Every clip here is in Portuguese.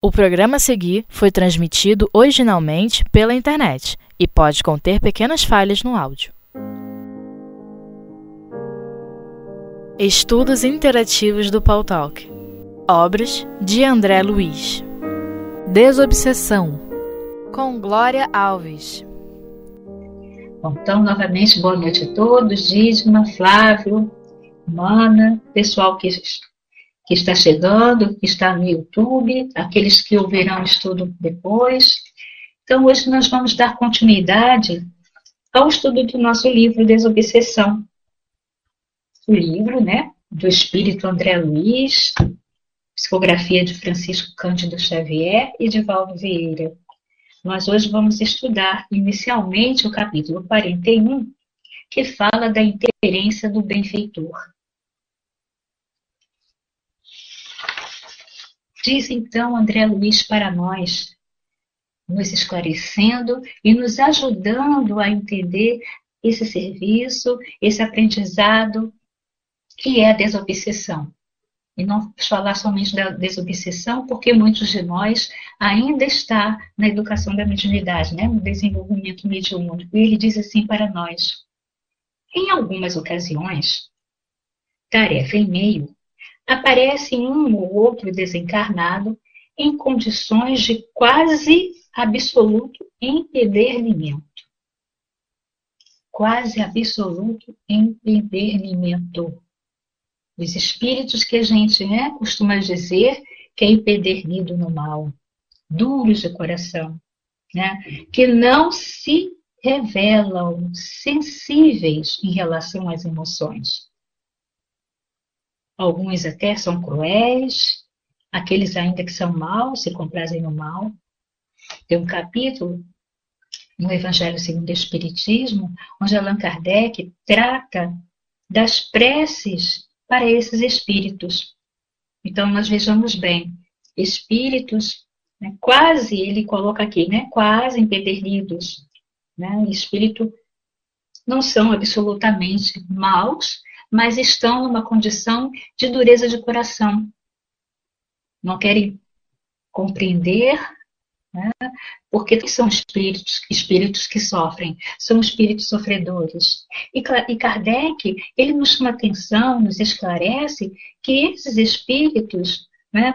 O programa a seguir foi transmitido originalmente pela internet e pode conter pequenas falhas no áudio. Estudos Interativos do Paul Talk. Obras de André Luiz. Desobsessão. Com Glória Alves. Bom, então, novamente, boa noite a todos, Dízima, Flávio, Mana, pessoal que que está chegando, que está no YouTube, aqueles que ouvirão o estudo depois. Então, hoje nós vamos dar continuidade ao estudo do nosso livro Desobsessão. O livro, né, do espírito André Luiz, psicografia de Francisco Cândido Xavier e de Valdo Vieira. Nós hoje vamos estudar inicialmente o capítulo 41, que fala da interferência do benfeitor. Diz então André Luiz para nós, nos esclarecendo e nos ajudando a entender esse serviço, esse aprendizado que é a desobsessão. E não falar somente da desobsessão, porque muitos de nós ainda está na educação da mediunidade, né? no desenvolvimento mediúnico. E ele diz assim para nós: em algumas ocasiões, tarefa e meio aparece um ou outro desencarnado em condições de quase absoluto empedernimento. Quase absoluto empedernimento. Os espíritos que a gente né, costuma dizer que é empedernido no mal, duros de coração, né, que não se revelam sensíveis em relação às emoções. Alguns até são cruéis, aqueles ainda que são maus, se comprazem no mal. Tem um capítulo no Evangelho segundo o Espiritismo, onde Allan Kardec trata das preces para esses espíritos. Então, nós vejamos bem, espíritos, né, quase, ele coloca aqui, né, quase empedernidos. Né, espírito não são absolutamente maus, mas estão numa condição de dureza de coração. Não querem compreender, né? porque são espíritos, espíritos que sofrem, são espíritos sofredores. E, e Kardec, ele nos chama atenção, nos esclarece que esses espíritos, né,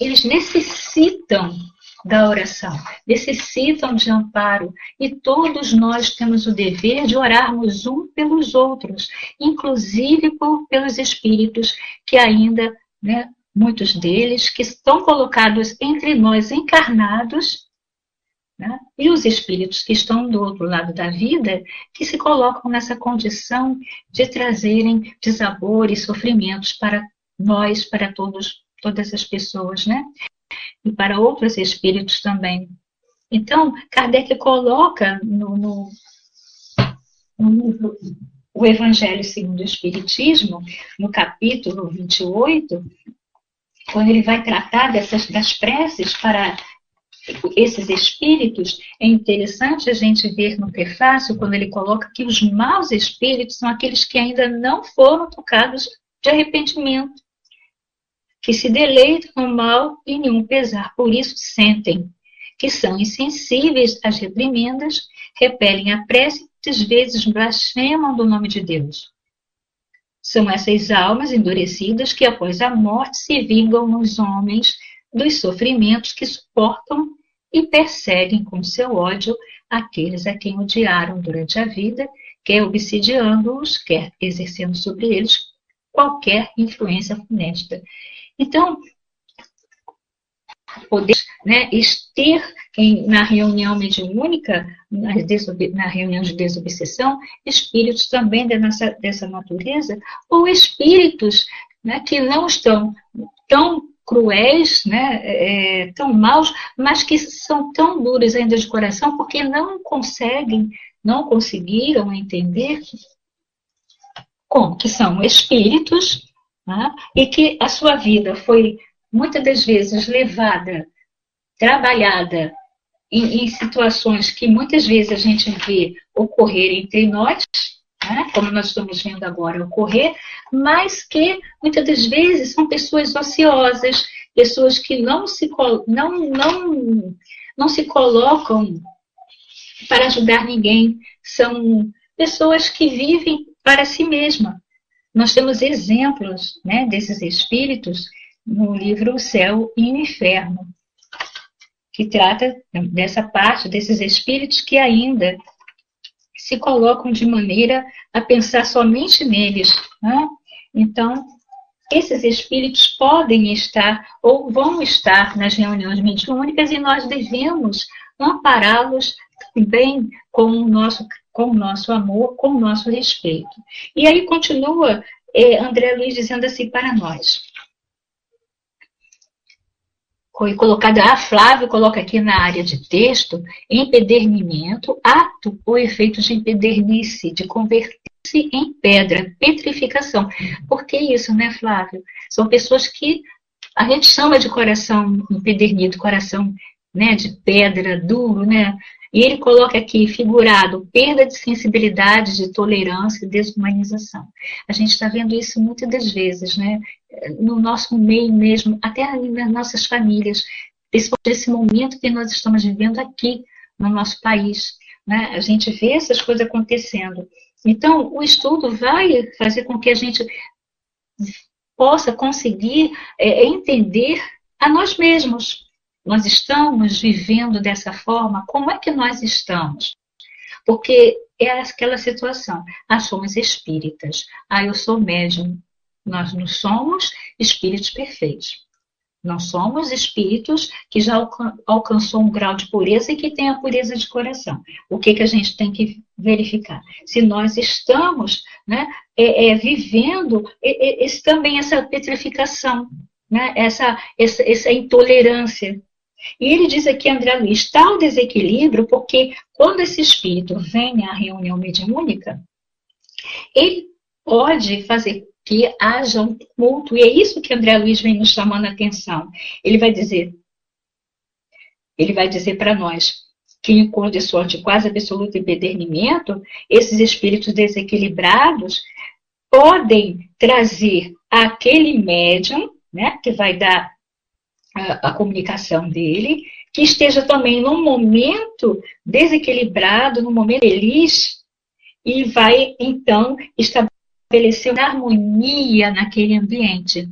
eles necessitam da oração, necessitam de amparo e todos nós temos o dever de orarmos um pelos outros, inclusive pelos espíritos que ainda, né, muitos deles, que estão colocados entre nós encarnados, né, e os espíritos que estão do outro lado da vida, que se colocam nessa condição de trazerem desabor e sofrimentos para nós, para todos, todas as pessoas, né? E para outros espíritos também. Então, Kardec coloca no, no, no livro O Evangelho segundo o Espiritismo, no capítulo 28, quando ele vai tratar dessas, das preces para esses espíritos, é interessante a gente ver no prefácio, quando ele coloca que os maus espíritos são aqueles que ainda não foram tocados de arrependimento que se deleitam no mal e nenhum pesar por isso sentem, que são insensíveis às reprimendas, repelem a prece e muitas vezes blasfemam do nome de Deus. São essas almas endurecidas que após a morte se vingam nos homens dos sofrimentos que suportam e perseguem com seu ódio aqueles a quem odiaram durante a vida, quer obsidiando-os, quer exercendo sobre eles qualquer influência funesta. Então, poder né, ter na reunião mediúnica, na, na, reunião de desobsessão, espíritos também dessa, dessa natureza, ou espíritos né, que não estão tão cruéis, né, é, tão maus, mas que são tão duros ainda de coração porque não conseguem, não conseguiram entender como que são espíritos né? e que a sua vida foi muitas das vezes levada, trabalhada em, em situações que muitas vezes a gente vê ocorrer entre nós, né? como nós estamos vendo agora ocorrer, mas que muitas das vezes são pessoas ociosas, pessoas que não se, não, não, não se colocam para ajudar ninguém, são pessoas que vivem para si mesma. Nós temos exemplos né, desses espíritos no livro O Céu e o Inferno, que trata dessa parte desses espíritos que ainda se colocam de maneira a pensar somente neles. Né? Então, esses espíritos podem estar ou vão estar nas reuniões mediúnicas e nós devemos ampará-los bem com o nosso, com o nosso amor, com o nosso respeito. E aí continua eh, André Luiz dizendo assim para nós. Foi colocado, a Flávio coloca aqui na área de texto, empedernimento, ato ou efeito de empedernice, de converter-se em pedra, petrificação. Por que isso, né, Flávio? São pessoas que a gente chama de coração empedernido, coração né, de pedra, duro, né? E ele coloca aqui, figurado, perda de sensibilidade, de tolerância, desumanização. A gente está vendo isso muitas das vezes, né? No nosso meio mesmo, até nas nossas famílias, nesse momento que nós estamos vivendo aqui no nosso país. Né? A gente vê essas coisas acontecendo. Então, o estudo vai fazer com que a gente possa conseguir é, entender a nós mesmos, nós estamos vivendo dessa forma? Como é que nós estamos? Porque é aquela situação. Ah, somos espíritas. Ah, eu sou médium. Nós não somos espíritos perfeitos. Não somos espíritos que já alcan alcançou um grau de pureza e que tem a pureza de coração. O que, que a gente tem que verificar? Se nós estamos né, é, é, vivendo esse, também essa petrificação, né, essa, essa, essa intolerância e ele diz aqui, André Luiz, tal desequilíbrio, porque quando esse espírito vem à reunião mediúnica, ele pode fazer que haja um tumulto, e é isso que André Luiz vem nos chamando a atenção. Ele vai dizer, ele vai dizer para nós que em condições de quase absoluto empedernimento, esses espíritos desequilibrados podem trazer aquele médium, né, que vai dar a, comunicação dele, que esteja também num momento desequilibrado, num momento feliz, e vai então estabelecer uma harmonia naquele ambiente.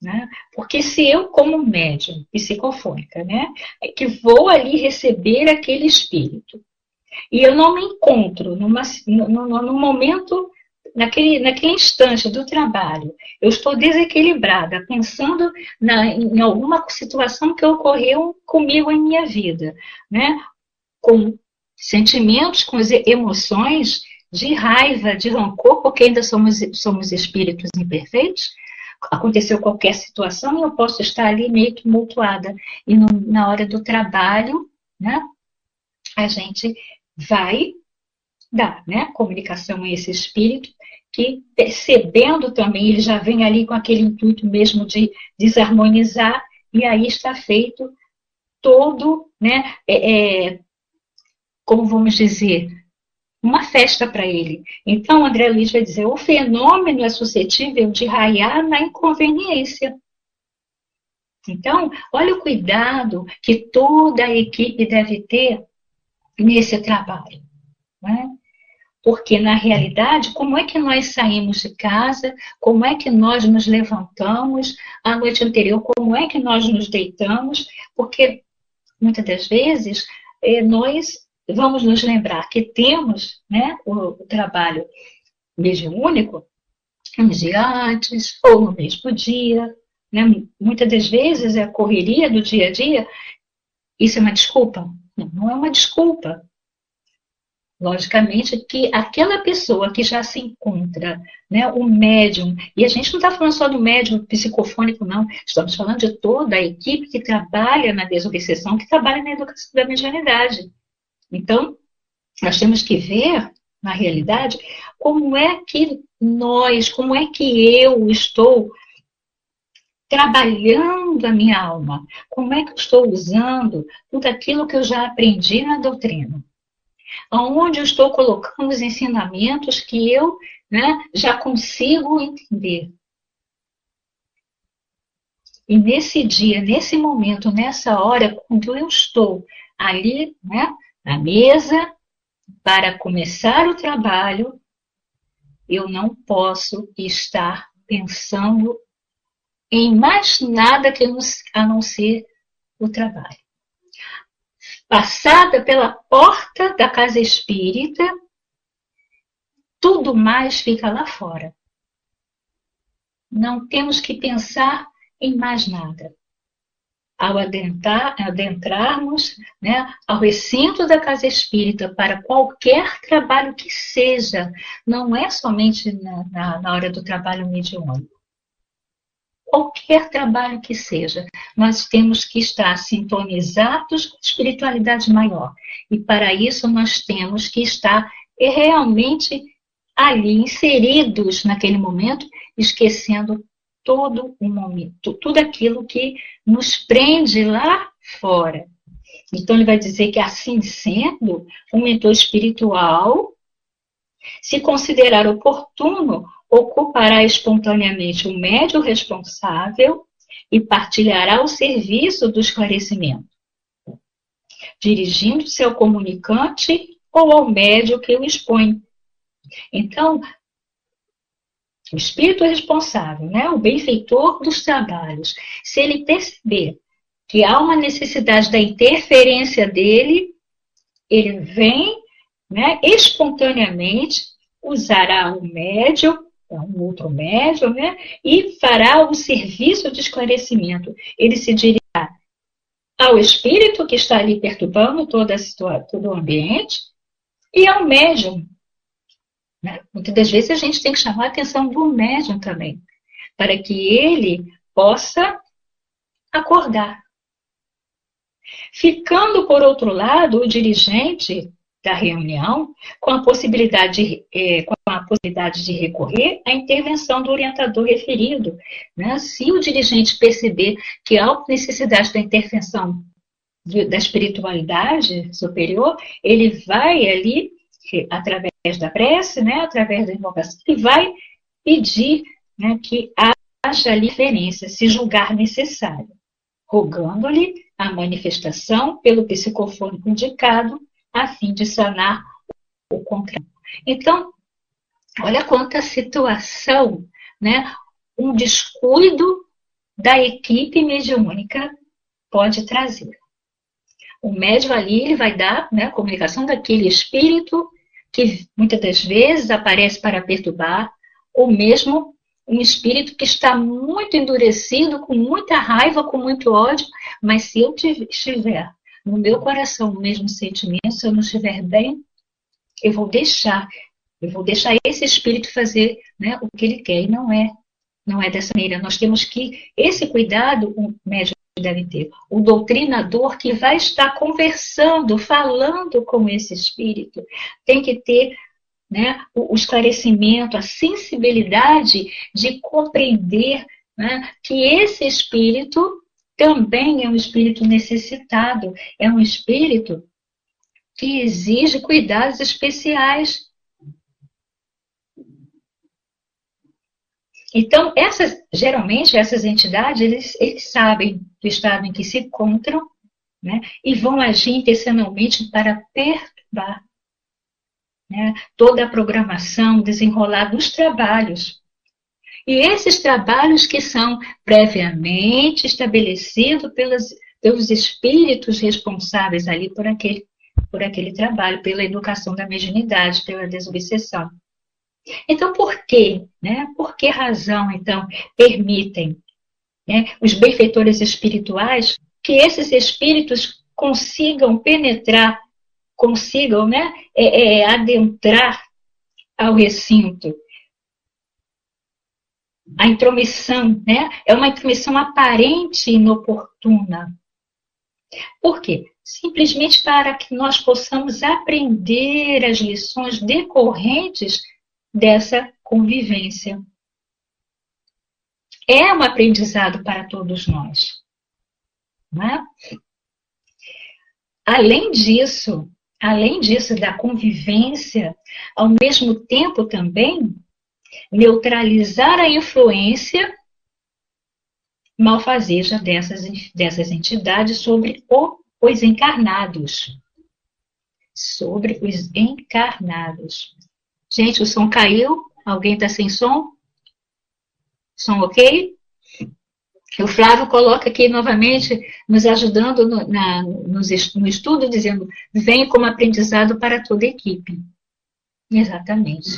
Né? Porque se eu, como médium psicofônica, né, é que vou ali receber aquele espírito, e eu não me encontro numa, num momento naquele, naquele instante do trabalho, eu estou desequilibrada, pensando na, em alguma situação que ocorreu comigo em minha vida, né? com sentimentos, com emoções de raiva, de rancor, porque ainda somos, somos espíritos imperfeitos, aconteceu qualquer situação e eu posso estar ali meio tumultuada. E no, na hora do trabalho, né, a gente vai dar né, comunicação a esse espírito que, percebendo também, ele já vem ali com aquele intuito mesmo de desarmonizar, e aí está feito todo, né, é, é, como vamos dizer, uma festa para ele. Então, André Luiz vai dizer: o fenômeno é suscetível de raiar na inconveniência. Então, olha o cuidado que toda a equipe deve ter nesse trabalho. Né? Porque, na realidade, como é que nós saímos de casa, como é que nós nos levantamos a noite anterior, como é que nós nos deitamos, porque muitas das vezes eh, nós vamos nos lembrar que temos né, o, trabalho mediúnico um dia antes ou no mesmo dia. Né? Muitas das vezes a correria do dia a dia. Isso é uma desculpa? Não é uma desculpa. Logicamente que aquela pessoa que já se encontra, né, o médium, e a gente não está falando só do médium psicofônico, não, estamos falando de toda a equipe que trabalha na desobsessão, que trabalha na educação da mediunidade. Então, nós temos que ver, na realidade, como é que nós, como é que eu estou trabalhando a minha alma, como é que eu estou usando tudo aquilo que eu já aprendi na doutrina. Onde eu estou colocando os ensinamentos que eu né, já consigo entender. E nesse dia, nesse momento, nessa hora, quando eu estou ali, né, na mesa, para começar o trabalho, eu não posso estar pensando em mais nada que a não ser o trabalho. Passada pela porta da casa espírita, tudo mais fica lá fora. Não temos que pensar em mais nada. Ao adentrar, adentrarmos né, ao recinto da casa espírita para qualquer trabalho que seja, não é somente na, na, na hora do trabalho mediúnico. Qualquer trabalho que seja, nós temos que estar sintonizados com a espiritualidade maior. E para isso nós temos que estar realmente ali inseridos naquele momento, esquecendo todo o momento, tudo aquilo que nos prende lá fora. Então ele vai dizer que assim sendo, o mentor espiritual, se considerar oportuno, ocupará espontaneamente o médio responsável e partilhará o serviço do esclarecimento, dirigindo-se ao comunicante ou ao médio que o expõe. Então, o espírito responsável, né, o benfeitor dos trabalhos, se ele perceber que há uma necessidade da interferência dele, ele vem né, espontaneamente, usará o médium, um outro médium, né, e fará o serviço de esclarecimento. Ele se dirigirá ao espírito que está ali perturbando toda a situação, todo o ambiente, e ao médium, né? Muitas das vezes a gente tem que chamar a atenção do médium também, para que ele possa acordar. Ficando, por outro lado, o dirigente da reunião com a possibilidade de, é, com a possibilidade de recorrer à intervenção do orientador referido. Né? Se o dirigente perceber que há necessidade da intervenção da espiritualidade superior, ele vai ali através da prece, né, através da invocação, que vai pedir né, que haja diferença, se julgar necessário, rogando-lhe a manifestação pelo psicofônico indicado, a fim de sanar o contrário. Então, olha quanta situação, né, um descuido da equipe mediúnica pode trazer. O médium ali ele vai dar né, a comunicação daquele espírito que muitas das vezes aparece para perturbar, ou mesmo um espírito que está muito endurecido, com muita raiva, com muito ódio, mas se eu estiver no meu coração o mesmo sentimento, se eu não estiver bem, eu vou deixar, eu vou deixar esse espírito fazer né, o que ele quer, e não é, não é dessa maneira. Nós temos que, esse cuidado, o médico deve ter. O doutrinador que vai estar conversando, falando com esse espírito, tem que ter né, o, esclarecimento, a sensibilidade de compreender né, que esse espírito também é um espírito necessitado, é um espírito que exige cuidados especiais. Então, essas, geralmente, essas entidades, eles, eles sabem do estado em que se encontram né, e vão agir intencionalmente para perturbar né, toda a programação, desenrolar dos trabalhos. E esses trabalhos que são previamente estabelecidos pelos, pelos espíritos responsáveis ali por aquele, por aquele trabalho, pela educação da mediunidade, pela desobsessão. Então, por quê? Né? Por que razão, então, permitem né, os benfeitores espirituais que esses espíritos consigam penetrar, consigam né, é, é, adentrar ao recinto? A intromissão né, é uma intromissão aparente e inoportuna. Por quê? Simplesmente para que nós possamos aprender as lições decorrentes dessa convivência. É um aprendizado para todos nós. É? Além disso, além disso, da convivência, ao mesmo tempo também neutralizar a influência malfazeja dessas, dessas entidades sobre o, os encarnados. Sobre os encarnados. Gente, o som caiu? Alguém está sem som? Som ok? O Flávio coloca aqui novamente, nos ajudando no, na, no, no estudo, dizendo: vem como aprendizado para toda a equipe. Exatamente.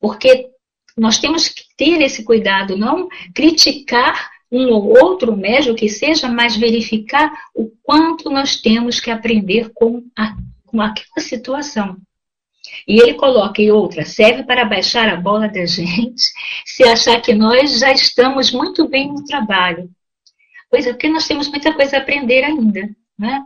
Porque nós temos que ter esse cuidado, não criticar um ou outro médium que seja, mas verificar o quanto nós temos que aprender com, a, com aquela situação. E ele coloca em outra, serve para baixar a bola da gente, se achar que nós já estamos muito bem no trabalho. Pois é, porque nós temos muita coisa a aprender ainda. Né?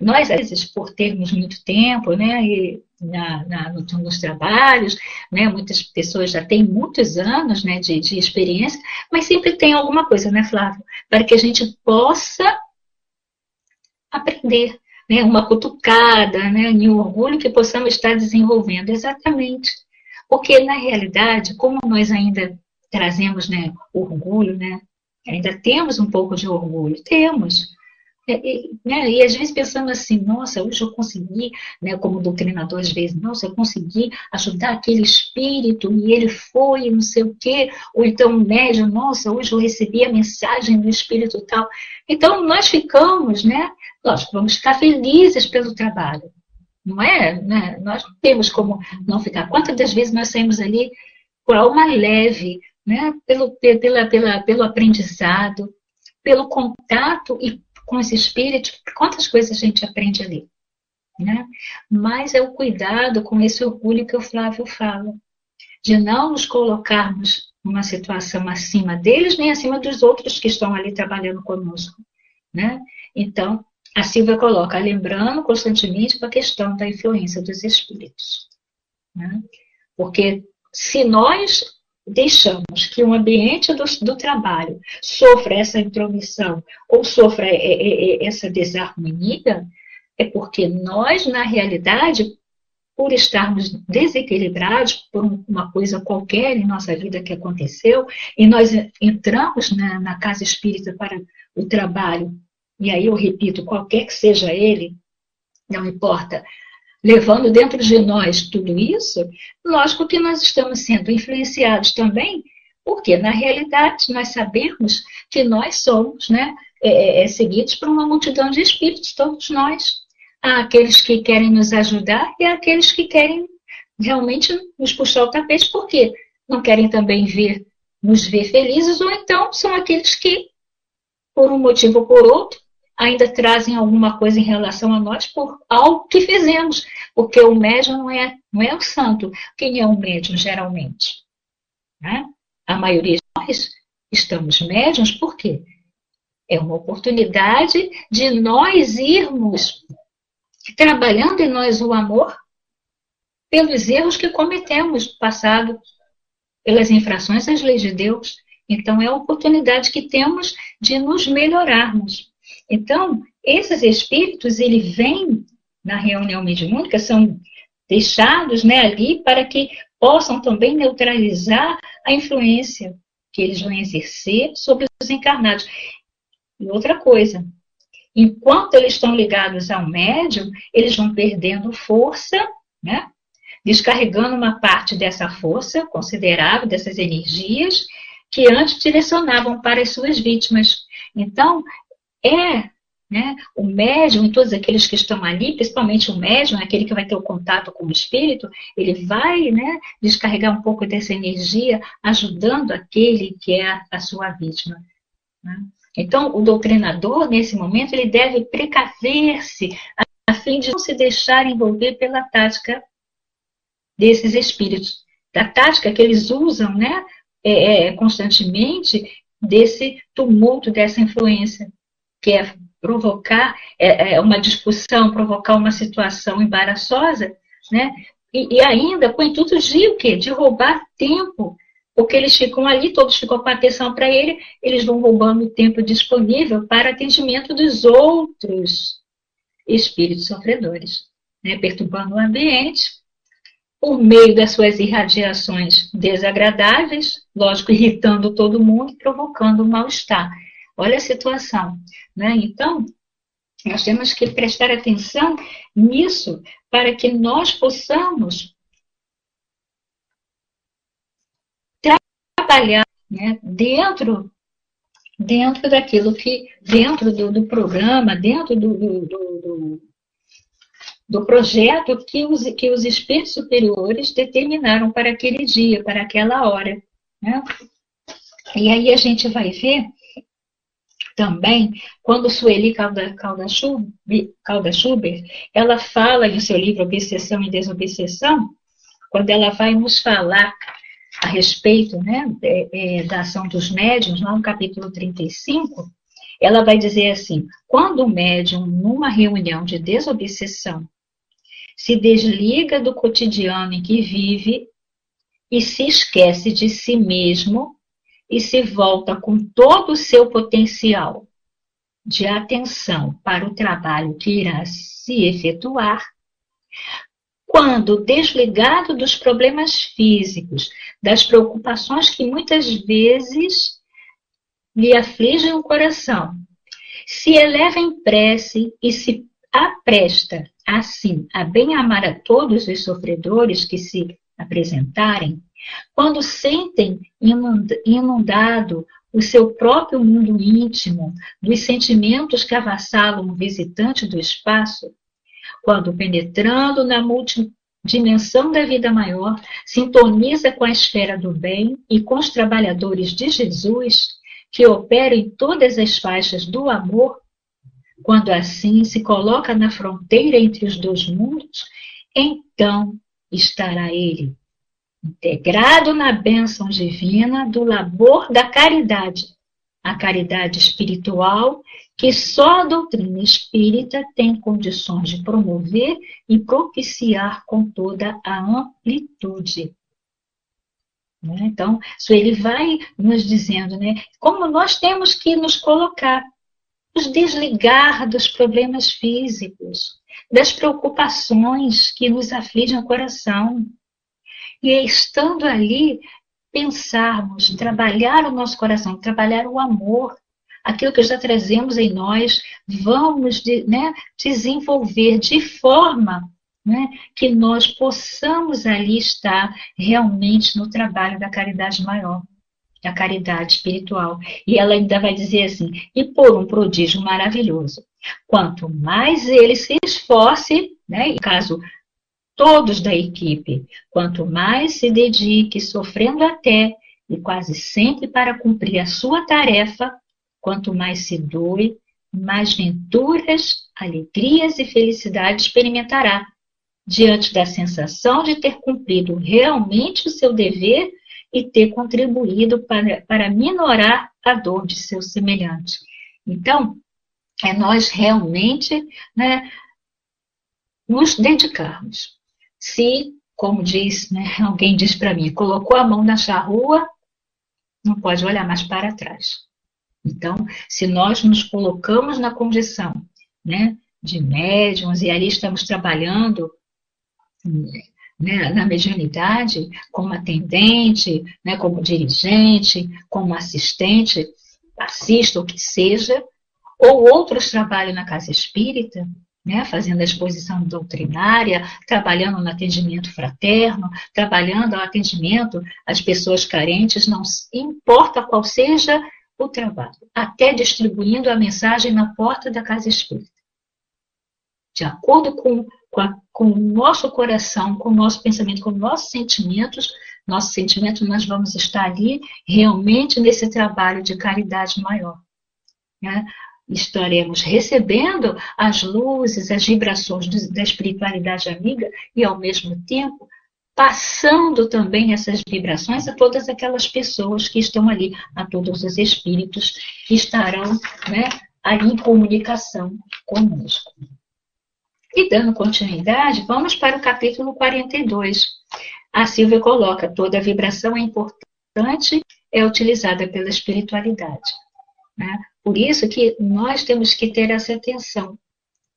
Nós, às vezes, por termos muito tempo, né, e na, na, nos trabalhos, né, muitas pessoas já têm muitos anos né, de, de experiência, mas sempre tem alguma coisa, né, Flávio, para que a gente possa aprender, né, uma cutucada, né, um orgulho que possamos estar desenvolvendo, exatamente. Porque, na realidade, como nós ainda trazemos né, orgulho, né, ainda temos um pouco de orgulho, temos, né? E às vezes pensando assim, nossa, hoje eu consegui, né, como doutrinador, às vezes, nossa, eu consegui ajudar aquele espírito e ele foi, não sei o quê, ou então médium, nossa, hoje eu recebi a mensagem do espírito tal. Então nós ficamos, né? Lógico, vamos ficar felizes pelo trabalho. Não é? Né? Nós não temos como não ficar. Quantas das vezes nós saímos ali com alma leve, né? pelo, pela, pela, pelo aprendizado, pelo contato e com esse espírito, quantas coisas a gente aprende ali. Né? Mas é o cuidado com esse orgulho que o Flávio fala, de não nos colocarmos numa situação acima deles, nem acima dos outros que estão ali trabalhando conosco. Né? Então, a Silvia coloca, lembrando constantemente a questão da influência dos espíritos. Né? Porque se nós deixamos que o ambiente do, do trabalho sofra essa intromissão ou sofra é, é, é, essa desarmonia, é porque nós, na realidade, por estarmos desequilibrados por uma coisa qualquer em nossa vida que aconteceu, e nós entramos na, na casa espírita para o trabalho, e aí eu repito, qualquer que seja ele, não importa, levando dentro de nós tudo isso, lógico que nós estamos sendo influenciados também, porque na realidade nós sabemos que nós somos né, é, é, é, seguidos por uma multidão de espíritos, todos nós. Há aqueles que querem nos ajudar e há aqueles que querem realmente nos puxar o tapete, porque não querem também ver, nos ver felizes, ou então são aqueles que, por um motivo ou por outro, ainda trazem alguma coisa em relação a nós por algo que fizemos, porque o médium não é, não é o santo. Quem é o médium, geralmente? Né? A maioria de nós estamos médiums por quê? É uma oportunidade de nós irmos trabalhando em nós o amor pelos erros que cometemos no passado, pelas infrações às leis de Deus. Então, é a oportunidade que temos de nos melhorarmos. Então, esses espíritos, ele vêm na reunião mediúnica, são deixados né, ali para que possam também neutralizar a influência que eles vão exercer sobre os encarnados. E outra coisa, enquanto eles estão ligados ao médium, eles vão perdendo força, né? descarregando uma parte dessa força considerável, dessas energias, que antes direcionavam para as suas vítimas. Então, é né? O médium e todos aqueles que estão ali, principalmente o médium, aquele que vai ter o contato com o espírito, ele vai né, descarregar um pouco dessa energia, ajudando aquele que é a, sua vítima. Né? Então, o doutrinador, nesse momento, ele deve precaver-se a, fim de não se deixar envolver pela tática desses espíritos, da tática que eles usam né, é, é constantemente desse tumulto, dessa influência que é provocar é, é, uma discussão, provocar uma situação embaraçosa, né? E, e ainda com o intuito de o quê? De roubar tempo. Porque eles ficam ali, todos ficam com atenção para ele, eles vão roubando o tempo disponível para atendimento dos outros. espíritos sofredores, né? perturbando o ambiente por meio das suas irradiações desagradáveis, lógico, irritando todo mundo e provocando mal-estar. Olha a situação. Né? Então, nós temos que prestar atenção nisso para que nós possamos trabalhar né, dentro dentro daquilo que dentro do, do programa, dentro do, do, do, do projeto que os, que os espíritos superiores determinaram para aquele dia, para aquela hora. Né? E aí a gente vai ver também, quando Sueli Calda, Calda, Calda Schubert, ela fala no seu livro Obsessão e Desobsessão, quando ela vai nos falar a respeito né, é, é, da ação dos médiums, lá no capítulo 35, ela vai dizer assim: quando o médium, numa reunião de desobsessão, se desliga do cotidiano em que vive e se esquece de si mesmo e se volta com todo o seu potencial de atenção para o trabalho que irá se efetuar, quando desligado dos problemas físicos, das preocupações que muitas vezes lhe afligem o coração, se eleva em prece e se apresta, assim, a bem amar a todos os sofredores que se apresentarem, quando sentem inundado o seu próprio mundo íntimo dos sentimentos que avassalam o visitante do espaço, quando penetrando na multidimensão da vida maior, sintoniza com a esfera do bem e com os trabalhadores de Jesus, que operam em todas as faixas do amor, quando assim se coloca na fronteira entre os dois mundos, então estará ele integrado na bênção divina do labor da caridade, a caridade espiritual que só a doutrina espírita tem condições de promover e propiciar com toda a amplitude. Né? Então, ele vai nos dizendo né, como nós temos que nos colocar, nos desligar dos problemas físicos, das preocupações que nos afligem o coração. E estando ali, pensarmos, trabalhar o nosso coração, trabalhar o amor, aquilo que já trazemos em nós, vamos né, desenvolver de forma né, que nós possamos ali estar realmente no trabalho da caridade maior, da caridade espiritual. E ela ainda vai dizer assim: e por um prodígio maravilhoso. Quanto mais ele se esforce, né, caso todos da equipe, quanto mais se dedique, sofrendo até e quase sempre para cumprir a sua tarefa, quanto mais se doe, mais venturas, alegrias e felicidade experimentará, diante da sensação de ter cumprido realmente o seu dever e ter contribuído para, para minorar a dor de seu semelhante. Então, é nós realmente né, nos dedicarmos se, como diz, né, alguém diz para mim, colocou a mão na charrua, não pode olhar mais para trás. Então, se nós nos colocamos na condição né, de médiums e ali estamos trabalhando né, na mediunidade, como atendente, né, como dirigente, como assistente, assista o que seja, ou outros trabalham na casa espírita, né, fazendo a exposição doutrinária, trabalhando no atendimento fraterno, trabalhando no atendimento às pessoas carentes, não importa qual seja o trabalho, até distribuindo a mensagem na porta da casa espírita. De acordo com, com, a, com o nosso coração, com o nosso pensamento, com os nossos sentimentos, nossos sentimentos, nós vamos estar ali realmente nesse trabalho de caridade maior. Né? Estaremos recebendo as luzes, as vibrações da espiritualidade amiga e, ao mesmo tempo, passando também essas vibrações a todas aquelas pessoas que estão ali, a todos os espíritos que estarão né, ali em comunicação conosco. E dando continuidade, vamos para o capítulo 42. A Silvia coloca: toda vibração é importante, é utilizada pela espiritualidade. Né? Por isso que nós temos que ter essa atenção.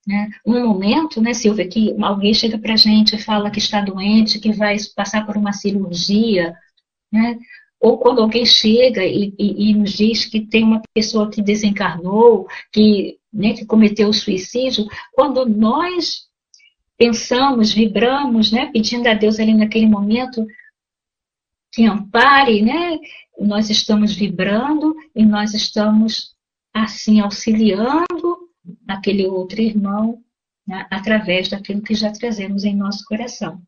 Né? Um momento, né, Silvia, que alguém chega para a gente e fala que está doente, que vai passar por uma cirurgia, né? ou quando alguém chega e, e, e, nos diz que tem uma pessoa que desencarnou, que, né, que cometeu suicídio, quando nós pensamos, vibramos, né, pedindo a Deus ali naquele momento que ampare, né, nós estamos vibrando e nós estamos assim auxiliando aquele outro irmão né, através daquilo que já trazemos em nosso coração.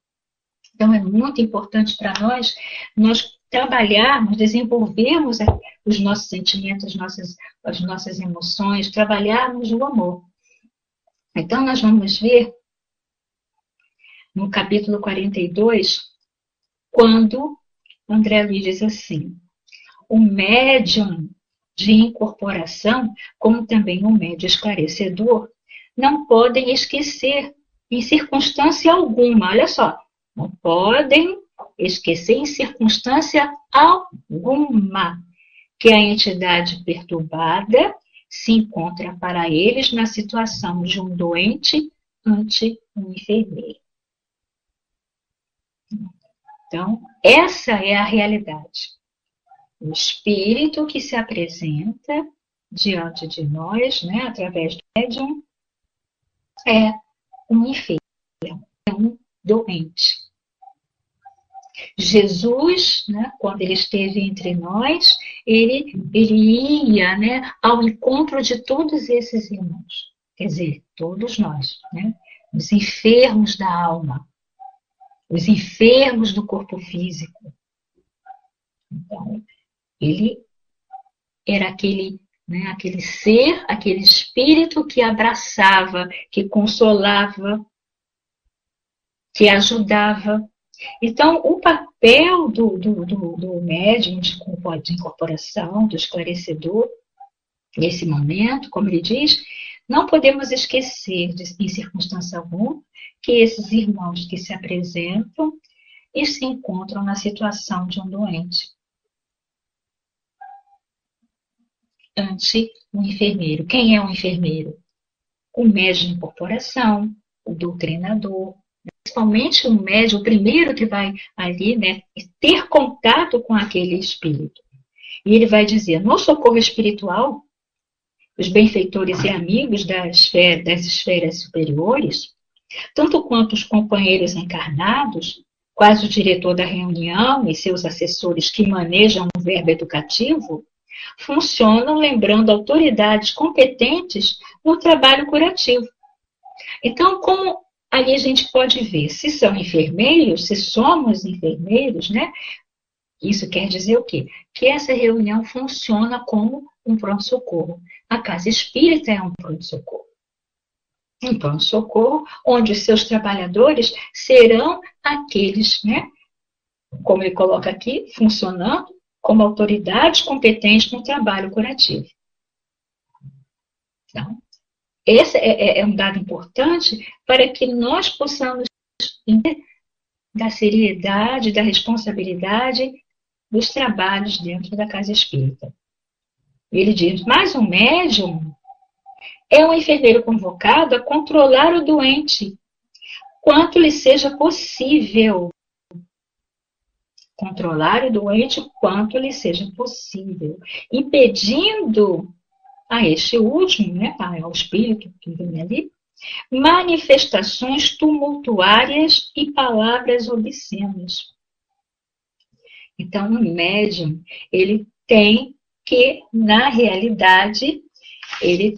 Então é muito importante para nós nós trabalharmos, desenvolvermos os nossos sentimentos, as nossas, as nossas emoções, trabalharmos o amor. Então nós vamos ver no capítulo 42, quando André Luiz diz assim: o médium de incorporação, como também o médium esclarecedor, não podem esquecer em circunstância alguma, olha só, não podem esquecer em circunstância alguma que a entidade perturbada se encontra para eles na situação de um doente ante um enfermeiro. Então, essa é a realidade. O espírito que se apresenta diante de nós, né, através do médium, é um enfermo, é um doente. Jesus, né, quando ele esteve entre nós, ele, ele ia né, ao encontro de todos esses irmãos, quer dizer, todos nós, né, os enfermos da alma, os enfermos do corpo físico. Então, ele era aquele, né, aquele ser, aquele espírito que abraçava, que consolava, que ajudava. Então, o papel do, do, do, do médium de, incorporação, do esclarecedor, nesse momento, como ele diz, não podemos esquecer, em circunstância alguma, que esses irmãos que se apresentam e se encontram na situação de um doente. Ante o um enfermeiro. Quem é um enfermeiro? O médium de incorporação, o doutrinador, principalmente o médium, o primeiro que vai ali né, ter contato com aquele espírito. E ele vai dizer: no socorro espiritual, os benfeitores e amigos das esferas superiores, tanto quanto os companheiros encarnados, quase o diretor da reunião e seus assessores que manejam o verbo educativo, funcionam lembrando autoridades competentes no trabalho curativo. Então, como ali a gente pode ver se são enfermeiros, se somos enfermeiros, né? Isso quer dizer o quê? Que essa reunião funciona como um pronto-socorro. A casa espírita é um pronto-socorro um pronto-socorro, onde seus trabalhadores serão aqueles, né, como ele coloca aqui, funcionando como autoridades competentes no trabalho curativo. Então, esse é, é, é um dado importante para que nós possamos entender da seriedade, da responsabilidade dos trabalhos dentro da casa espírita. Ele diz, mais um médium é um enfermeiro convocado a controlar o doente, quanto lhe seja possível. Controlar o doente quanto lhe seja possível, impedindo a este último, né, ao espírito que vem ali, manifestações tumultuárias e palavras obscenas. Então, o médium, ele tem que, na realidade, ele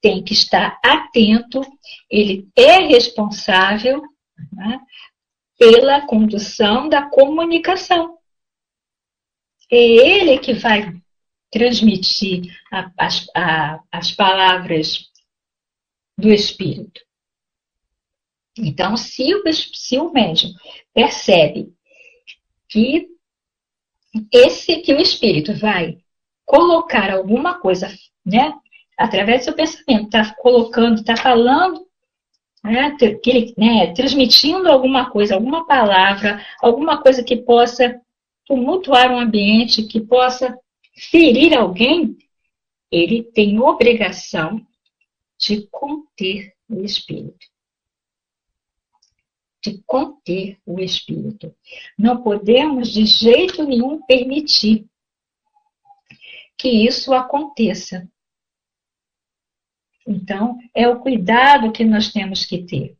tem que estar atento, ele é responsável né, pela condução da comunicação. É ele que vai transmitir a, as, a, as palavras do Espírito. Então, se o, se o médium percebe que esse que o Espírito vai colocar alguma coisa, né, através do seu pensamento, está colocando, está falando, né, né, transmitindo alguma coisa, alguma palavra, alguma coisa que possa tumultuar um ambiente, que possa ferir alguém, ele tem obrigação de conter o espírito. De conter o espírito. Não podemos de jeito nenhum permitir que isso aconteça. Então, é o cuidado que nós temos que ter.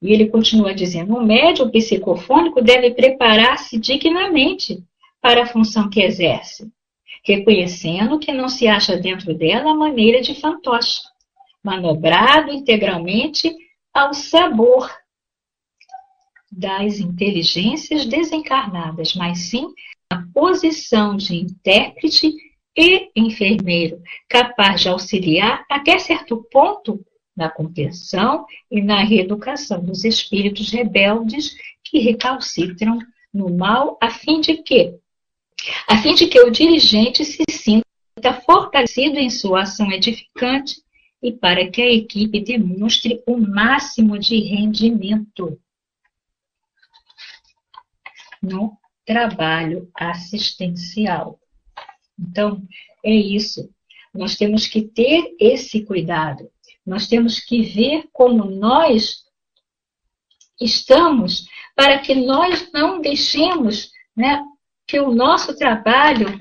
E ele continua dizendo: o médium psicofônico deve preparar-se dignamente para a função que exerce, reconhecendo que não se acha dentro dela a maneira de fantoche, manobrado integralmente ao sabor das inteligências desencarnadas, mas sim a posição de intérprete e enfermeiro, capaz de auxiliar até certo ponto na contenção e na reeducação dos espíritos rebeldes que recalcitram no mal, a fim de que a fim de que o dirigente se sinta fortalecido em sua ação edificante e para que a equipe demonstre o máximo de rendimento no trabalho assistencial. Então, é isso. Nós temos que ter esse cuidado. Nós temos que ver como nós estamos para que nós não deixemos né, que o nosso trabalho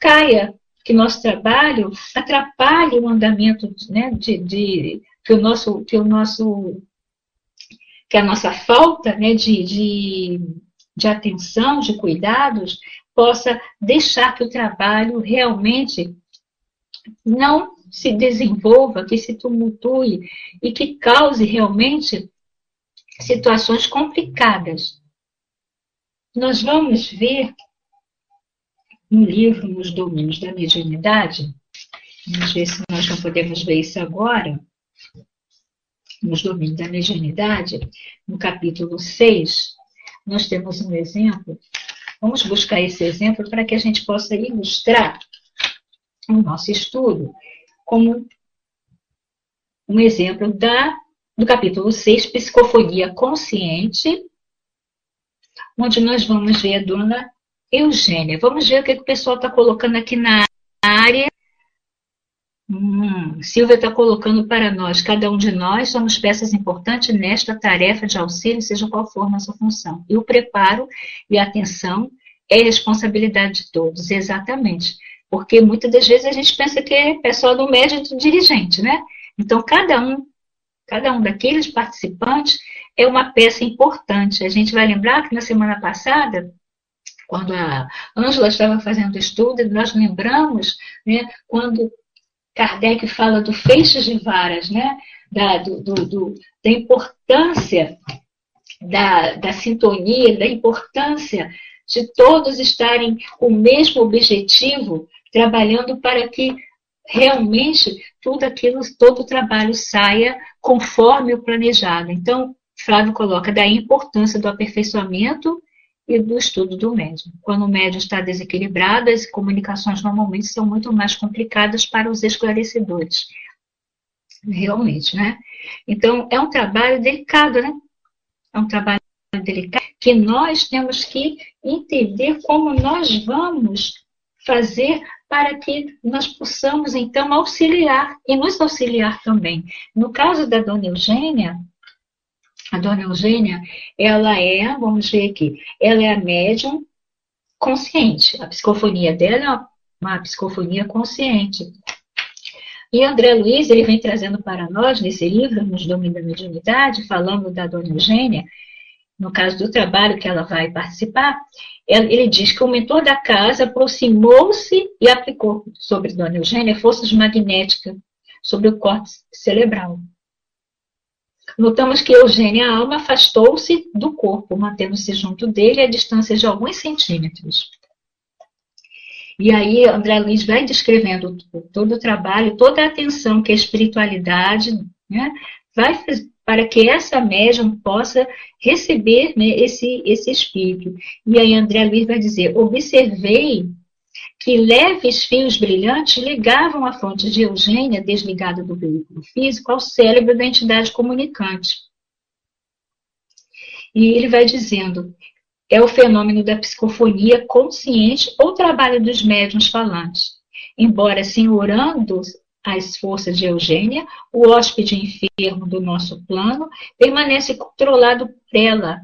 caia, que nosso trabalho atrapalhe o andamento né, de, de que o nosso que o nosso que a nossa falta né, de, de, de atenção, de cuidados, possa deixar que o trabalho realmente não se desenvolva, que se tumultue e que cause realmente situações complicadas. Nós vamos ver no livro Nos Domínios da Mediunidade, vamos ver se nós não podemos ver isso agora, nos Domínios da Mediunidade, no capítulo 6, nós temos um exemplo. Vamos buscar esse exemplo para que a gente possa ilustrar o nosso estudo como um exemplo da, do capítulo 6, Psicofonia Consciente, onde nós vamos ver a dona Eugênia. Vamos ver o que, que o pessoal está colocando aqui na área. Hum, Silvia está colocando para nós, cada um de nós somos peças importantes nesta tarefa de auxílio, seja qual for a nossa função. E o preparo e a atenção é responsabilidade de todos, exatamente. Porque muitas das vezes a gente pensa que é pessoal do médio do dirigente, né? Então, cada um, cada um daqueles participantes é uma peça importante. A gente vai lembrar que na semana passada, quando a Ângela estava fazendo o estudo, nós lembramos, né, quando Kardec fala do feixe de varas, né, da, do, do, do, da importância da, da sintonia, da importância de todos estarem com o mesmo objetivo trabalhando para que realmente tudo aquilo, todo o trabalho saia conforme o planejado. Então, Flávio coloca daí a importância do aperfeiçoamento e do estudo do médium. Quando o médium está desequilibrado, as comunicações normalmente são muito mais complicadas para os esclarecedores. Realmente, né? Então, é um trabalho delicado, né? É um trabalho delicado que nós temos que entender como nós vamos fazer para que nós possamos, então, auxiliar e nos auxiliar também. No caso da dona Eugênia, a dona Eugênia, ela é, vamos ver aqui, ela é a médium consciente. A psicofonia dela é uma, psicofonia consciente. E André Luiz, ele vem trazendo para nós, nesse livro, Nos Domínios da Mediunidade, falando da dona Eugênia, no caso do trabalho que ela vai participar, ele diz que o mentor da casa aproximou-se e aplicou sobre Dona Eugênia forças magnéticas sobre o córtex cerebral. Notamos que Eugênia, alma, afastou-se do corpo, mantendo-se junto dele a distância de alguns centímetros. E aí André Luiz vai descrevendo todo o trabalho, toda a atenção que a espiritualidade né, vai para que essa médium possa receber né, esse, esse espírito. E aí André Luiz vai dizer, observei que leves fios brilhantes ligavam a fonte de Eugênia, desligada do veículo físico, ao cérebro da entidade comunicante. E ele vai dizendo, é o fenômeno da psicofonia consciente ou trabalho dos médiuns falantes. Embora senhorando às forças de Eugênia, o hóspede enfermo do nosso plano permanece controlado por ela,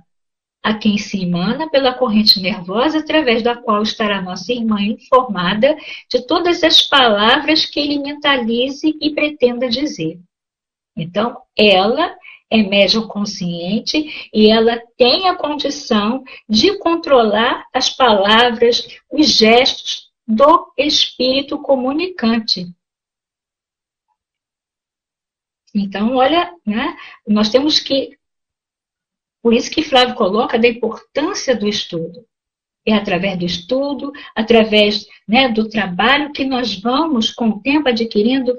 a quem se emana pela corrente nervosa através da qual estará nossa irmã informada de todas as palavras que ele mentalize e pretenda dizer. Então, ela é médium consciente e ela tem a condição de controlar as palavras, os gestos do espírito comunicante. Então, olha, né, nós temos que. Por isso que Flávio coloca da importância do estudo. É através do estudo, através né, do trabalho que nós vamos, com o tempo, adquirindo.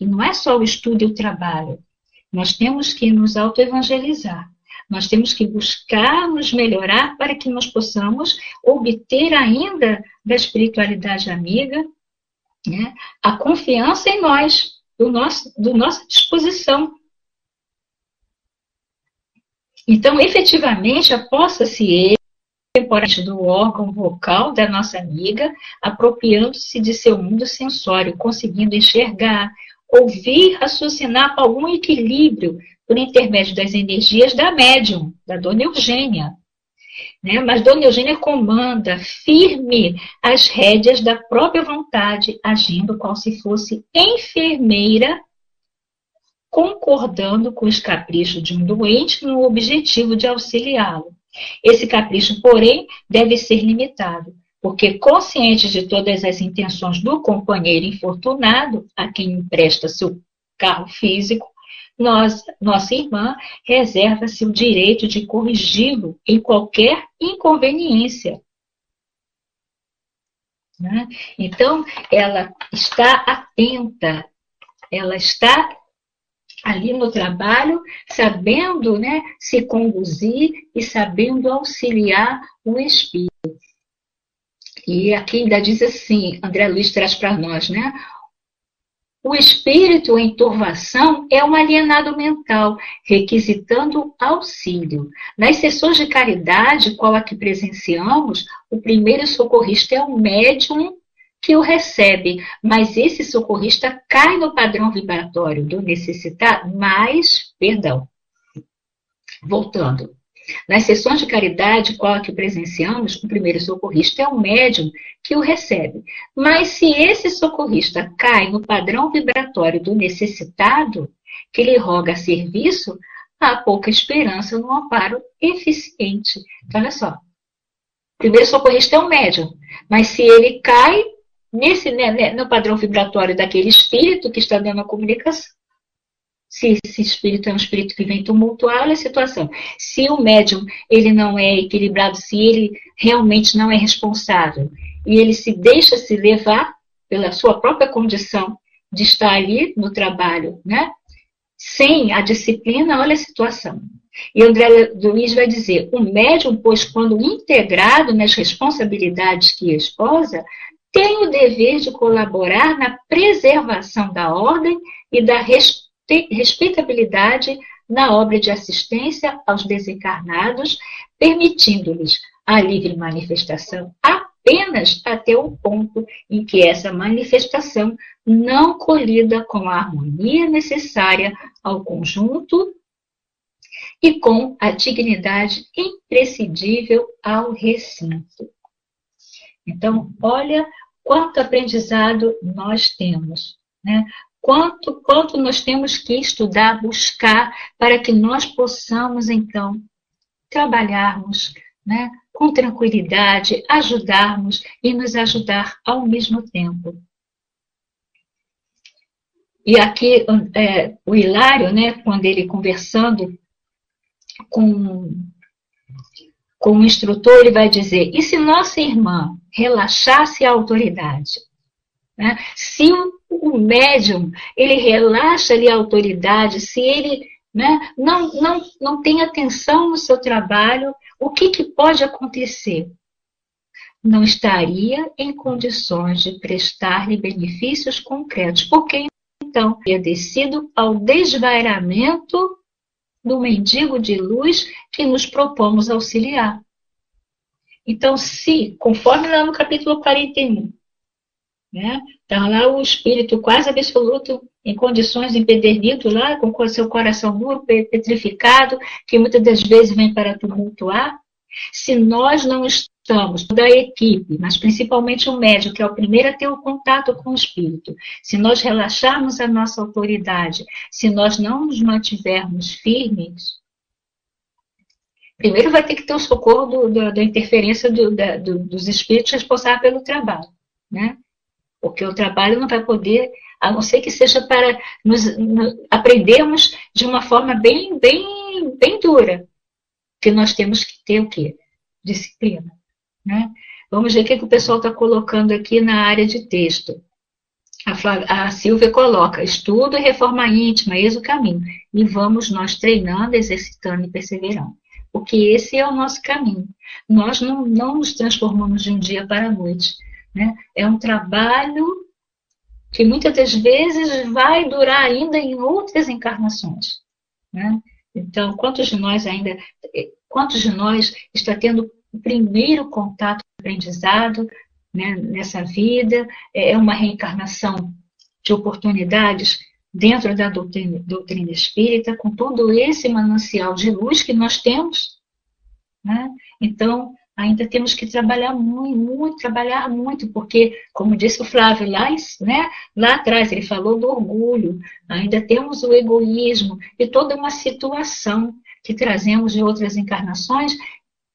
E não é só o estudo e o trabalho. Nós temos que nos autoevangelizar. Nós temos que buscar nos melhorar para que nós possamos obter ainda da espiritualidade amiga né, a confiança em nós, do nosso, do nossa disposição. Então, efetivamente, aposta-se temporariamente do órgão vocal da nossa amiga, apropriando-se de seu mundo sensório, conseguindo enxergar, ouvir, raciocinar com algum equilíbrio por intermédio das energias da médium, da dona Eugênia. Né? Mas Dona Eugênia comanda firme as rédeas da própria vontade, agindo como se fosse enfermeira, concordando com os caprichos de um doente no objetivo de auxiliá-lo. Esse capricho, porém, deve ser limitado, porque consciente de todas as intenções do companheiro infortunado, a quem empresta seu carro físico, nós, nossa irmã reserva-se o direito de corrigi-lo em qualquer inconveniência. Né? Então, ela está atenta, ela está ali no trabalho, sabendo né, se conduzir e sabendo auxiliar o espírito. E aqui ainda diz assim, André Luiz traz para nós, né? O espírito em turvação é um alienado mental, requisitando auxílio. Nas sessões de caridade, qual a que presenciamos, o primeiro socorrista é o médium que o recebe, mas esse socorrista cai no padrão vibratório do necessitado, mas, perdão, voltando, nas sessões de caridade, qual a que presenciamos, o primeiro socorrista é o médium que o recebe. Mas se esse socorrista cai no padrão vibratório do necessitado, que lhe roga serviço, há pouca esperança no amparo eficiente. Então, olha só. Primeiro socorrista é o médium, mas se ele cai nesse, né, né no padrão vibratório daquele espírito que está dando a comunicação, se esse espírito é um espírito que vem tumultuar a situação. Se o médium ele não é equilibrado, se ele realmente não é responsável e ele se deixa se levar pela sua própria condição de estar ali no trabalho, né? Sem a disciplina, olha a situação. E André Luiz vai dizer: o médium, pois, quando integrado nas responsabilidades que esposa, tem o dever de colaborar na preservação da ordem e da respeitabilidade na obra de assistência aos desencarnados, permitindo-lhes a livre manifestação apenas até o ponto em que essa manifestação não colida com a harmonia necessária ao conjunto e com a dignidade imprescindível ao recinto. Então, olha quanto aprendizado nós temos. Né? quanto, quanto nós temos que estudar, buscar, para que nós possamos, então, trabalharmos né, com tranquilidade, ajudarmos e nos ajudar ao mesmo tempo. E aqui é, o Hilário, né, quando ele conversando com, com o instrutor, ele vai dizer: e se nossa irmã relaxasse a autoridade? Né? Se o, o médium ele relaxa ali a autoridade, se ele né, não, não, não tem atenção no seu trabalho, o que, que pode acontecer? Não estaria em condições de prestar-lhe benefícios concretos, porque então teria descido ao desvairamento do mendigo de luz que nos propomos auxiliar. Então, se, conforme lá no capítulo 41, Né? Então, lá o espírito quase absoluto, em condições empedernido, lá com o seu coração duro, petrificado, que muitas das vezes vem para tumultuar. Se nós não estamos, toda a equipe, mas principalmente o médico, que é o primeiro a ter o contato com o espírito, se nós relaxarmos a nossa autoridade, se nós não nos mantivermos firmes, primeiro vai ter que ter o socorro do, do, da interferência do, da, dos espíritos responsáveis pelo trabalho, né? Porque o trabalho não vai poder, a não ser que seja para nos, nos aprendermos de uma forma bem, bem, bem dura, que nós temos que ter o quê? Disciplina. Né? Vamos ver o que, que o pessoal está colocando aqui na área de texto. A, Flávia, a Silvia coloca, estudo e reforma íntima, eis o caminho. E vamos nós treinando, exercitando e perseverando. Porque esse é o nosso caminho. Nós não, não nos transformamos de um dia para a noite. Né? É um trabalho que muitas das vezes vai durar ainda em outras encarnações. Né? Então, quantos de nós ainda, quantos de nós está tendo o primeiro contato aprendizado né, nessa vida? É uma reencarnação de oportunidades dentro da doutrina, doutrina espírita, com todo esse manancial de luz que nós temos. Né? Então, ainda temos que trabalhar muito, muito, trabalhar muito, porque, como disse o Flávio lá, né, lá atrás, ele falou do orgulho, ainda temos o egoísmo e toda uma situação que trazemos de outras encarnações,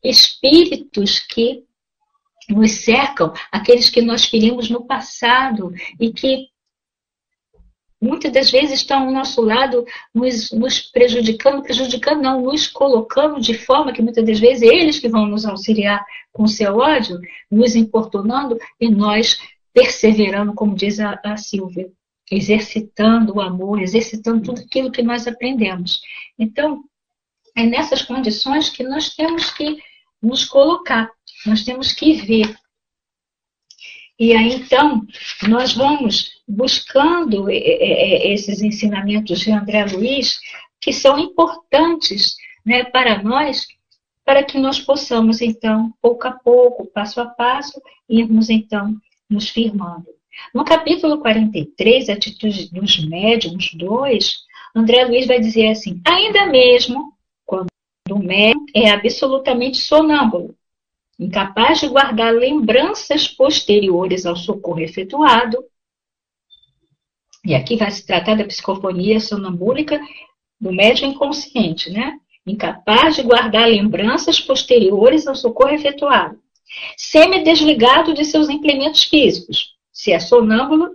espíritos que nos cercam, aqueles que nós ferimos no passado e que muitas das vezes estão ao nosso lado nos, nos, prejudicando, prejudicando não, nos colocando de forma que muitas das vezes eles que vão nos auxiliar com seu ódio, nos importunando e nós perseverando, como diz a, a Silvia, exercitando o amor, exercitando tudo aquilo que nós aprendemos. Então, é nessas condições que nós temos que nos colocar, nós temos que ver e aí, então, nós vamos buscando é, é, é, esses ensinamentos de André Luiz, que são importantes né, para nós, para que nós possamos, então, pouco a pouco, passo a passo, irmos, então, nos firmando. No capítulo 43, Atitude dos Médiuns 2, André Luiz vai dizer assim: ainda mesmo quando o médium é absolutamente sonâmbulo, incapaz de guardar lembranças posteriores ao socorro efetuado. E aqui vai se tratar da psicofonia sonambúlica do médium inconsciente, né? Incapaz de guardar lembranças posteriores ao socorro efetuado. Semi-desligado de seus implementos físicos. Se é sonâmbulo,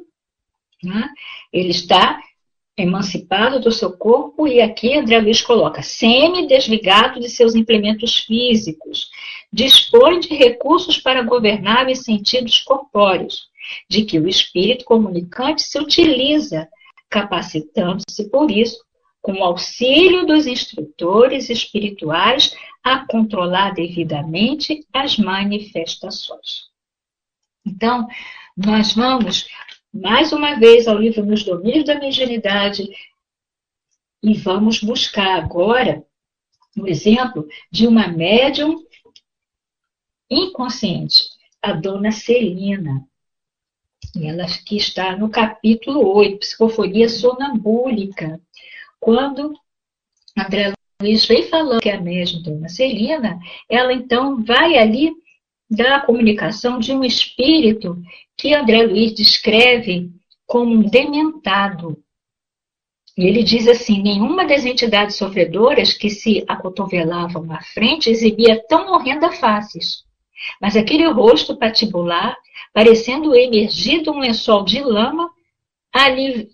né? ele está emancipado do seu corpo, e aqui André Luiz coloca semi-desligado de seus implementos físicos, dispõe de recursos para governar os sentidos corpóreos, de que o espírito comunicante se utiliza, capacitando-se por isso, com o auxílio dos instrutores espirituais, a controlar devidamente as manifestações. Então, nós vamos mais uma vez ao livro Nos Domínios da Mediunidade e vamos buscar agora o exemplo de uma médium inconsciente, a dona Celina. Ela que está no capítulo 8, Psicofonia Sonambúlica. Quando André Luiz vem falando que é a médium dona Celina, ela então vai ali da comunicação de um espírito que André Luiz descreve como um dementado. E ele diz assim: nenhuma das entidades sofredoras que se acotovelavam à frente exibia tão horrenda faces. Mas aquele rosto patibular, parecendo emergido um lençol de lama, ali,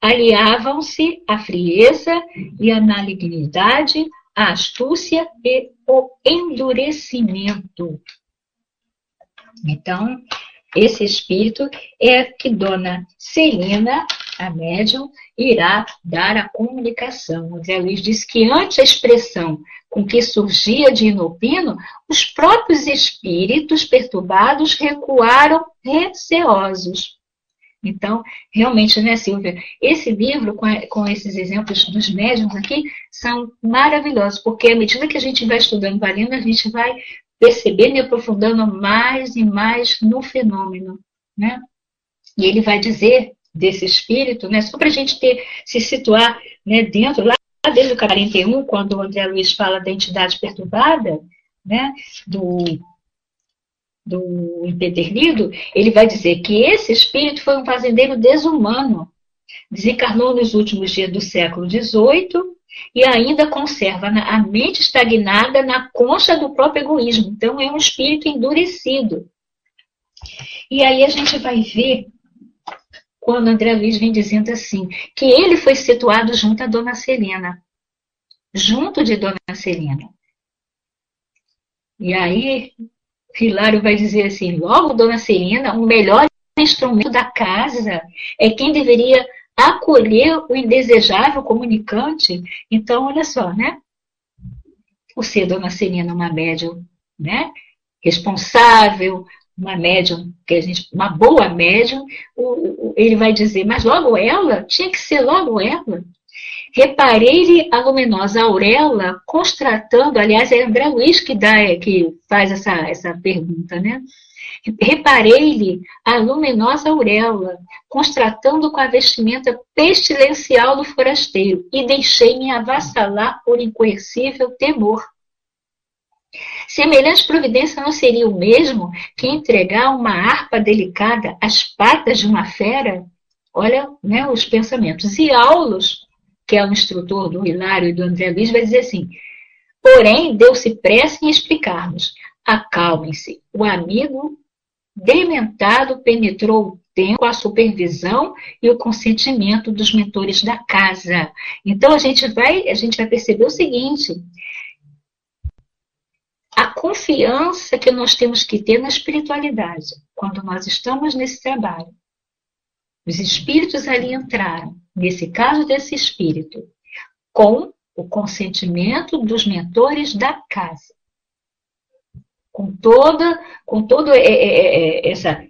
aliavam-se a frieza e a malignidade, a astúcia e o endurecimento. Então, esse espírito é que Dona Celina, a médium, irá dar a comunicação. O Zé Luiz diz que antes a expressão com que surgia de Inopino, os próprios espíritos perturbados recuaram receosos. Então, realmente, né, Silvia? Esse livro, com, com esses exemplos dos médiums aqui, são maravilhosos, porque à medida que a gente vai estudando Valendo, a gente vai percebendo e aprofundando mais e mais no fenômeno, né? E ele vai dizer desse espírito, né, só para a gente ter, se situar né, dentro, lá desde o 41, quando o André Luiz fala da entidade perturbada, né, do, do empedernido, ele vai dizer que esse espírito foi um fazendeiro desumano, desencarnou nos últimos dias do século XVIII e ainda conserva a mente estagnada na concha do próprio egoísmo. Então, é um espírito endurecido. E aí a gente vai ver quando André Luiz vem dizendo assim, que ele foi situado junto a Dona Celina. Junto de Dona Celina. E aí, Hilário vai dizer assim, logo, Dona Celina, o melhor instrumento da casa é quem deveria acolher o indesejável comunicante. Então, olha só, né? O ser Dona Celina uma médium, né? Responsável, uma médium, que a gente, uma boa médium, o, o, ele vai dizer, mas logo ela, tinha que ser logo ela. Reparei-lhe a luminosa auréola, constatando, aliás, é André Luiz que, dá, que faz essa, essa pergunta, né? Reparei-lhe a luminosa auréola, constatando com a vestimenta pestilencial do forasteiro, e deixei-me avassalar por incoercível temor. Semelhante providência não seria o mesmo que entregar uma harpa delicada às patas de uma fera? Olha né, os pensamentos. E Aulos, que é o instrutor do Hilário e do André Luiz, vai dizer assim: porém, deu-se pressa em explicar-nos. Acalmem-se. O amigo dementado penetrou o tempo a supervisão e o consentimento dos mentores da casa. Então a gente vai, a gente vai perceber o seguinte: a confiança que nós temos que ter na espiritualidade, quando nós estamos nesse trabalho. Os espíritos ali entraram, nesse caso desse espírito, com o consentimento dos mentores da casa. Com toda, com toda essa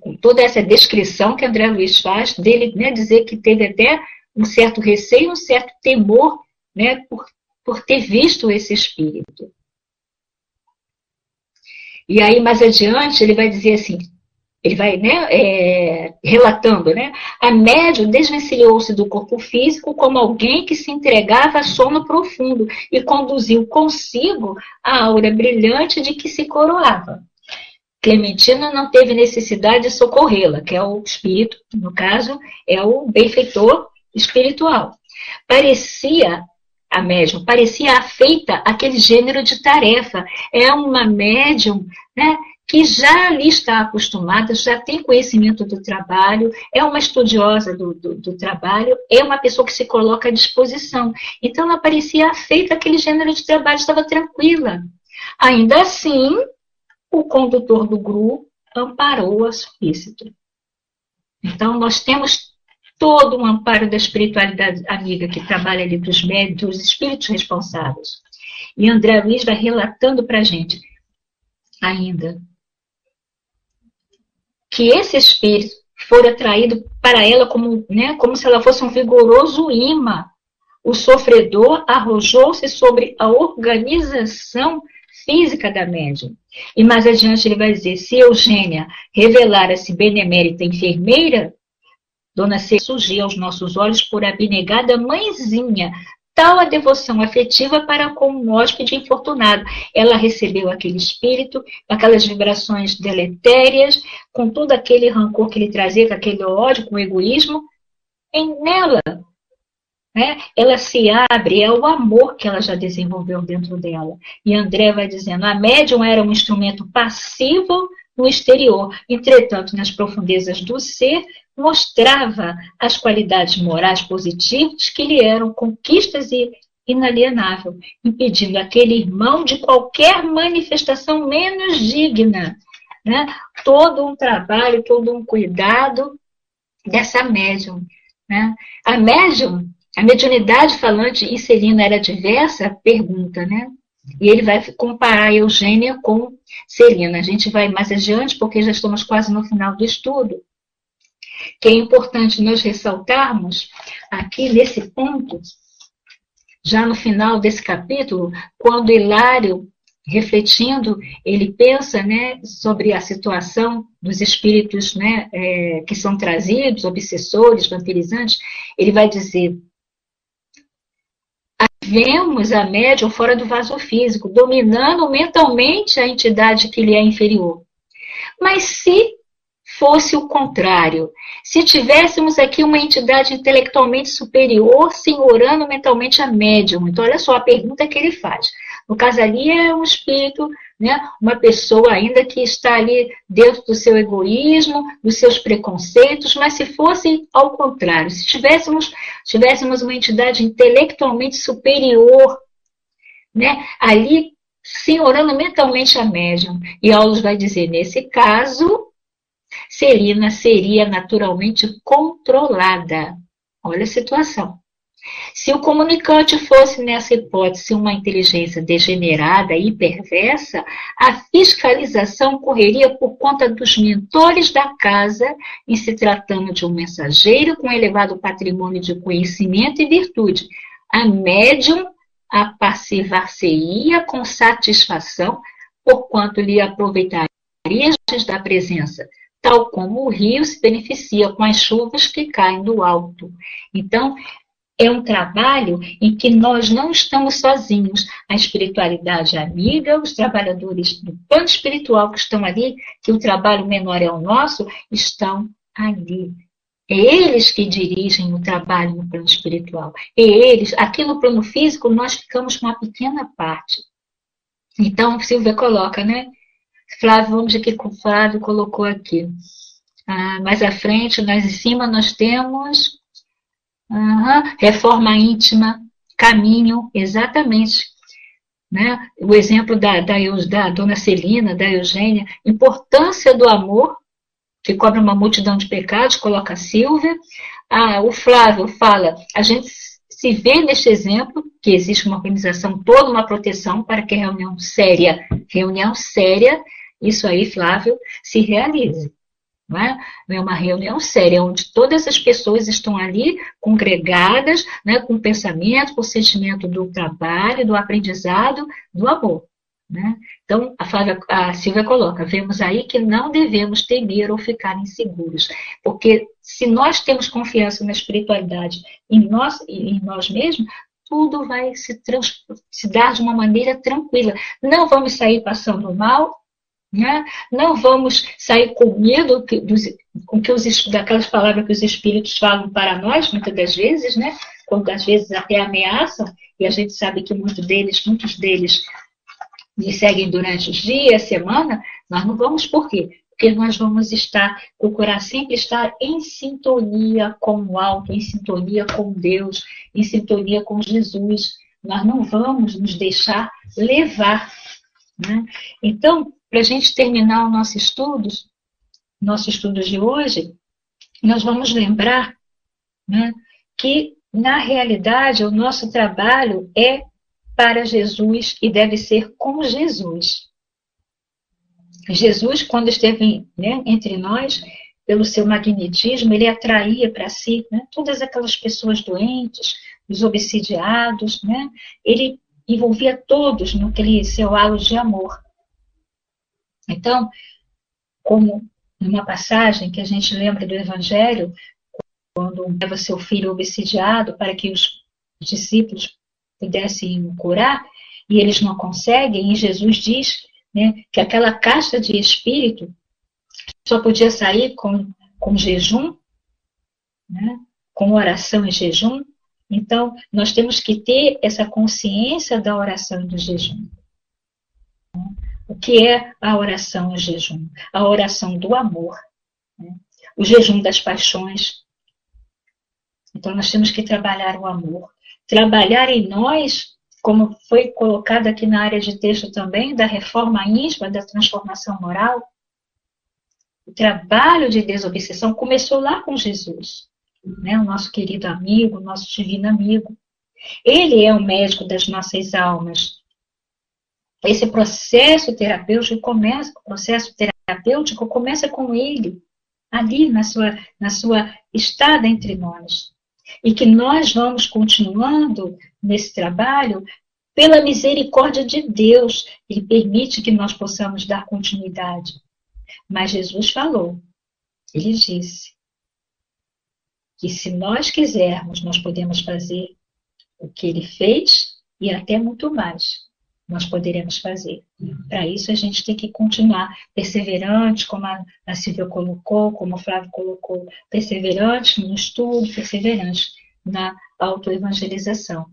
com toda essa descrição que André Luiz faz dele, né, dizer que teve até um certo receio, um certo temor, né, por, por ter visto esse espírito. E aí, mais adiante, ele vai dizer assim, ele vai né, é, relatando, né? A médium desvencilhou-se do corpo físico como alguém que se entregava a sono profundo e conduziu consigo a aura brilhante de que se coroava. Clementina não teve necessidade de socorrê-la, que é o espírito, no caso, é o benfeitor espiritual. Parecia a médium, parecia afeita àquele gênero de tarefa. É uma médium né, que já ali está acostumada, já tem conhecimento do trabalho, é uma estudiosa do, do, do, trabalho, é uma pessoa que se coloca à disposição. Então, ela parecia afeita àquele gênero de trabalho, estava tranquila. Ainda assim, o condutor do grupo amparou a solícito. Então, nós temos todo um amparo da espiritualidade amiga que trabalha ali para os médicos, os espíritos responsáveis. E André Luiz vai relatando para a gente ainda que esse espírito for atraído para ela como, né, como se ela fosse um vigoroso imã. O sofredor arrojou-se sobre a organização física da médium. E mais adiante ele vai dizer: se Eugênia revelara-se benemérita enfermeira, Dona C surgia aos nossos olhos por abnegada mãezinha, tal a devoção afetiva para com um hóspede infortunado. Ela recebeu aquele espírito, aquelas vibrações deletérias, com todo aquele rancor que ele trazia, com aquele ódio, com o egoísmo, em nela. Né? Ela se abre, é o amor que ela já desenvolveu dentro dela. E André vai dizendo: a médium era um instrumento passivo no exterior, entretanto, nas profundezas do ser, mostrava as qualidades morais positivas que lhe eram conquistas e inalienável, impedindo aquele irmão de qualquer manifestação menos digna. Né? Todo um trabalho, todo um cuidado dessa médium. Né? A médium, a mediunidade falante e Celina era diversa? Pergunta, né? E ele vai comparar Eugênia com Celina. A gente vai mais adiante, porque já estamos quase no final do estudo que é importante nós ressaltarmos aqui nesse ponto, já no final desse capítulo, quando Hilário refletindo, ele pensa né, sobre a situação dos espíritos né, é, que são trazidos, obsessores, vampirizantes, ele vai dizer: vemos a médium fora do vaso físico, dominando mentalmente a entidade que lhe é inferior. Mas se fosse o contrário, se tivéssemos aqui uma entidade intelectualmente superior senhorando mentalmente a médium, então olha só a pergunta que ele faz. No caso ali é um espírito, né, uma pessoa ainda que está ali dentro do seu egoísmo, dos seus preconceitos, mas se fosse ao contrário, se tivéssemos, tivéssemos uma entidade intelectualmente superior, né, ali senhorando mentalmente a médium, e Aulus vai dizer, nesse caso, Celina seria naturalmente controlada. Olha a situação. Se o comunicante fosse, nessa hipótese, uma inteligência degenerada e perversa, a fiscalização correria por conta dos mentores da casa, em se tratando de um mensageiro com elevado patrimônio de conhecimento e virtude. A médium apassivar-se-ia com satisfação, porquanto lhe aproveitaria da presença, tal como o rio se beneficia com as chuvas que caem do alto. Então, é um trabalho em que nós não estamos sozinhos. A espiritualidade amiga, os trabalhadores do plano espiritual que estão ali, que o trabalho menor é o nosso, estão ali. É eles que dirigem o trabalho no plano espiritual. É eles. Aqui no plano físico, nós ficamos com uma pequena parte. Então, Silvia coloca, né? Flávio, vamos ver o que o Flávio colocou aqui. Ah, mais à frente, nós em cima, nós temos Uhum. Reforma íntima, caminho, exatamente. Né? O exemplo da, da, da dona Celina, da Eugênia, importância do amor, que cobra uma multidão de pecados, coloca a Silvia. Ah, o Flávio fala, a gente se vê neste exemplo, que existe uma organização, toda uma proteção para que a reunião séria, reunião séria, isso aí, Flávio, se realize. Não é? é uma reunião séria, onde todas as pessoas estão ali congregadas, né, com pensamento, com sentimento do trabalho, do aprendizado, do amor. Né? Então, a, Flávia, a Silvia coloca: vemos aí que não devemos temer ou ficar inseguros, porque se nós temos confiança na espiritualidade em nós, em nós mesmos, tudo vai se, trans, se dar de uma maneira tranquila. Não vamos sair passando mal né? Não vamos sair com medo que, dos, com que os, daquelas palavras que os espíritos falam para nós, muitas das vezes, né? quando às vezes até ameaçam, e a gente sabe que muitos deles, muitos deles nos seguem durante os dias, semana, nós não vamos por quê? Porque nós vamos estar, procurar sempre estar em sintonia com o alto, em sintonia com Deus, em sintonia com Jesus. Nós não vamos nos deixar levar. Né? Então, para a gente terminar o nosso estudos, nosso estudo de hoje, nós vamos lembrar né, que, na realidade, o nosso trabalho é para Jesus e deve ser com Jesus. Jesus, quando esteve né, entre nós, pelo seu magnetismo, ele atraía para si né, todas aquelas pessoas doentes, os obsidiados, né, ele envolvia todos naquele seu halo de amor. Então, como numa passagem que a gente lembra do Evangelho, quando leva seu filho obsidiado para que os discípulos pudessem curar, e eles não conseguem, e Jesus diz né, que aquela caixa de espírito só podia sair com, com jejum, né, com oração e jejum. Então, nós temos que ter essa consciência da oração e do jejum. O que é a oração e o jejum? A oração do amor, né? o jejum das paixões. Então, nós temos que trabalhar o amor. Trabalhar em nós, como foi colocado aqui na área de texto também, da reforma íntima, da transformação moral. O trabalho de desobsessão começou lá com Jesus, né? o nosso querido amigo, o nosso divino amigo. Ele é o médico das nossas almas, esse processo terapêutico começa, o processo terapêutico começa com ele, ali na sua, na sua estada entre nós. E que nós vamos continuando nesse trabalho pela misericórdia de Deus, Ele permite que nós possamos dar continuidade. Mas Jesus falou, Ele disse, que se nós quisermos, nós podemos fazer o que Ele fez e até muito mais nós poderemos fazer. Para isso, a gente tem que continuar perseverante, como a, a Silvia colocou, como o Flávio colocou, perseverante no estudo, perseverante na autoevangelização.